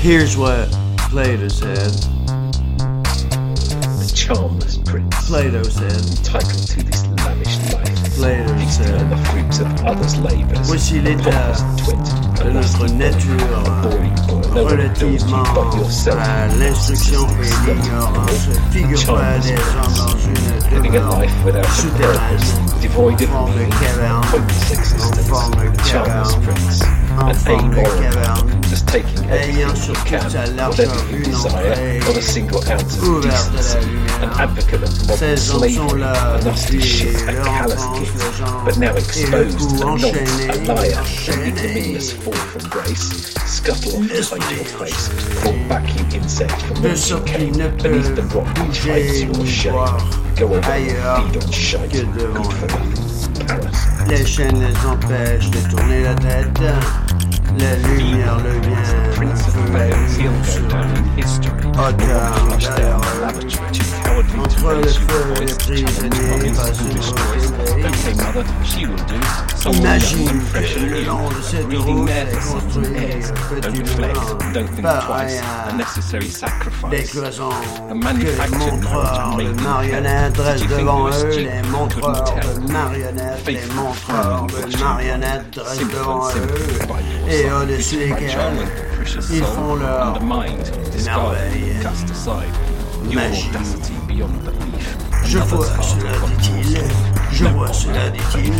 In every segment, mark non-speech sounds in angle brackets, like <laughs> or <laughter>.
Here's what Plato said. The charmless prince, Plato said. entitled to this lavish life, Plato said. the fruits of others' labours. Voici l'état de notre nature boy, no one adores you relativement à l'instruction et l'ignorance. Figure-toi des gens dans une Living a demeure life without a purpose, souterraine, devoid of de caverne, pointless en existence, forme de the charmless caverne, prince, an forme de amoral just taking everything you can, whatever desire, not a single ounce of decency, an advocate of modern slavery, a nasty shit, a callous git, but now exposed coup nonce, a liar, an ignominious fall from grace, scuttle off hide your face, fall back you insect from whence you came, ne beneath the rock which hides your shame, ailleurs que devant. Oh. Les chaînes les empêchent de tourner la tête. La lumière le vient. Auteur retreat that she was with, challenge mummies and fish toys. Don't say mother, she will do. So young, fresh and new. Don't reflect, don't think devant eux et au-dessus desquelles ils font leur merveille. Cast aside. Your Magie. beyond belief. Je Another's vois heart cela, upon dit-il. yours. Je vois cela, dit-il.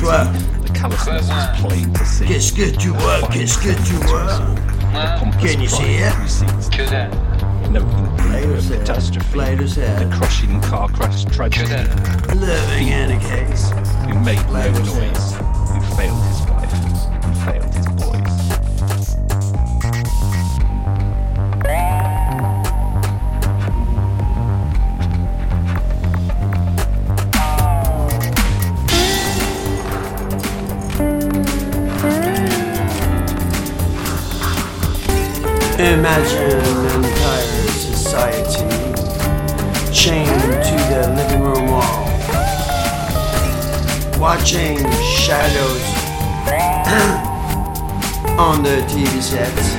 Toi, The callousness was plain to see. qu'est-ce que tu vois, qu'est-ce que tu vois The Can you see it? who sees Que dalle. no Play inkling with of it. catastrophe. Play with it. The crushing car crash Que tragedy. Living in a case. Who made no Play with it. noise. Who failed Imagine an entire society chained to the living room wall, watching shadows <clears throat> on the TV sets,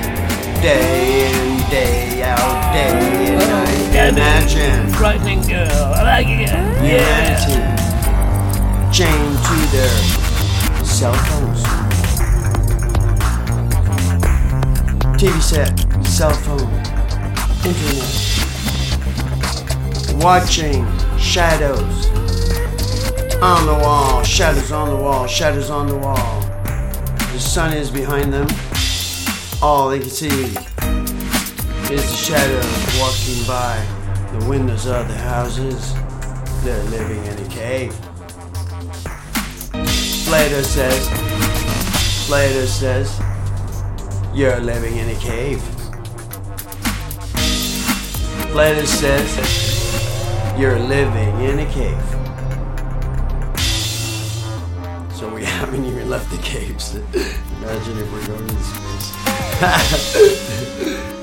day in, day out, day and night. Imagine Frightening girl, I like it. humanity chained to their cell phones. TV set, cell phone, internet. Watching shadows on the wall, shadows on the wall, shadows on the wall. The sun is behind them. All they can see is the shadows walking by the windows of the houses. They're living in a cave. Plato says, Plato says, you're living in a cave. Plato says, you're living in a cave. So we <laughs> haven't even left the caves. <laughs> Imagine if we're going to space. <laughs>